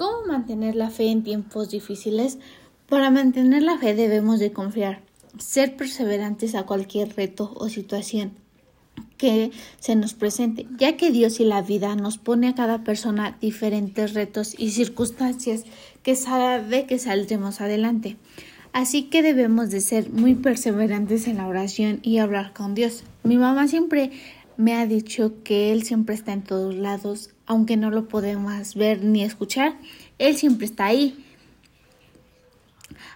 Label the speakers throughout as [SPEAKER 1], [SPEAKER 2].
[SPEAKER 1] ¿Cómo mantener la fe en tiempos difíciles? Para mantener la fe debemos de confiar, ser perseverantes a cualquier reto o situación que se nos presente, ya que Dios y la vida nos pone a cada persona diferentes retos y circunstancias que sabe que saldremos adelante. Así que debemos de ser muy perseverantes en la oración y hablar con Dios. Mi mamá siempre me ha dicho que Él siempre está en todos lados, aunque no lo podemos ver ni escuchar, Él siempre está ahí.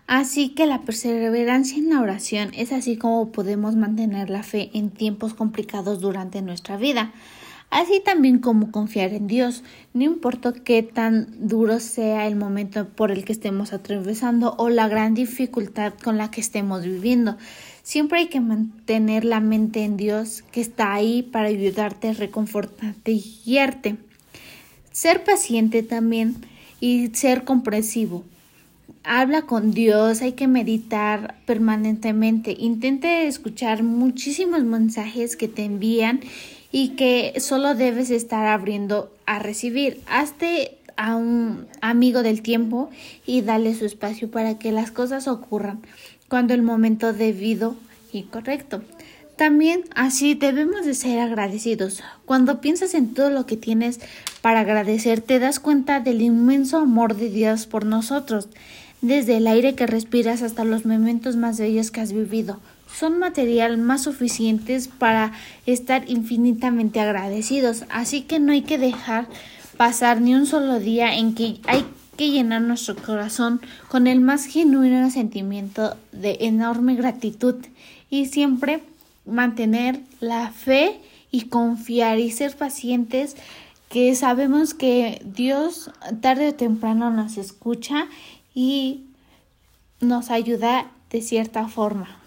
[SPEAKER 1] Así que la perseverancia en la oración es así como podemos mantener la fe en tiempos complicados durante nuestra vida. Así también como confiar en Dios, no importa qué tan duro sea el momento por el que estemos atravesando o la gran dificultad con la que estemos viviendo. Siempre hay que mantener la mente en Dios que está ahí para ayudarte, reconfortarte y guiarte. Ser paciente también y ser comprensivo. Habla con Dios, hay que meditar permanentemente. Intente escuchar muchísimos mensajes que te envían y que solo debes estar abriendo a recibir. Hazte a un amigo del tiempo y dale su espacio para que las cosas ocurran cuando el momento debido y correcto. También así debemos de ser agradecidos. Cuando piensas en todo lo que tienes para agradecer, te das cuenta del inmenso amor de Dios por nosotros, desde el aire que respiras hasta los momentos más bellos que has vivido. Son material más suficientes para estar infinitamente agradecidos, así que no hay que dejar pasar ni un solo día en que hay que llenar nuestro corazón con el más genuino sentimiento de enorme gratitud y siempre mantener la fe y confiar y ser pacientes que sabemos que Dios tarde o temprano nos escucha y nos ayuda de cierta forma.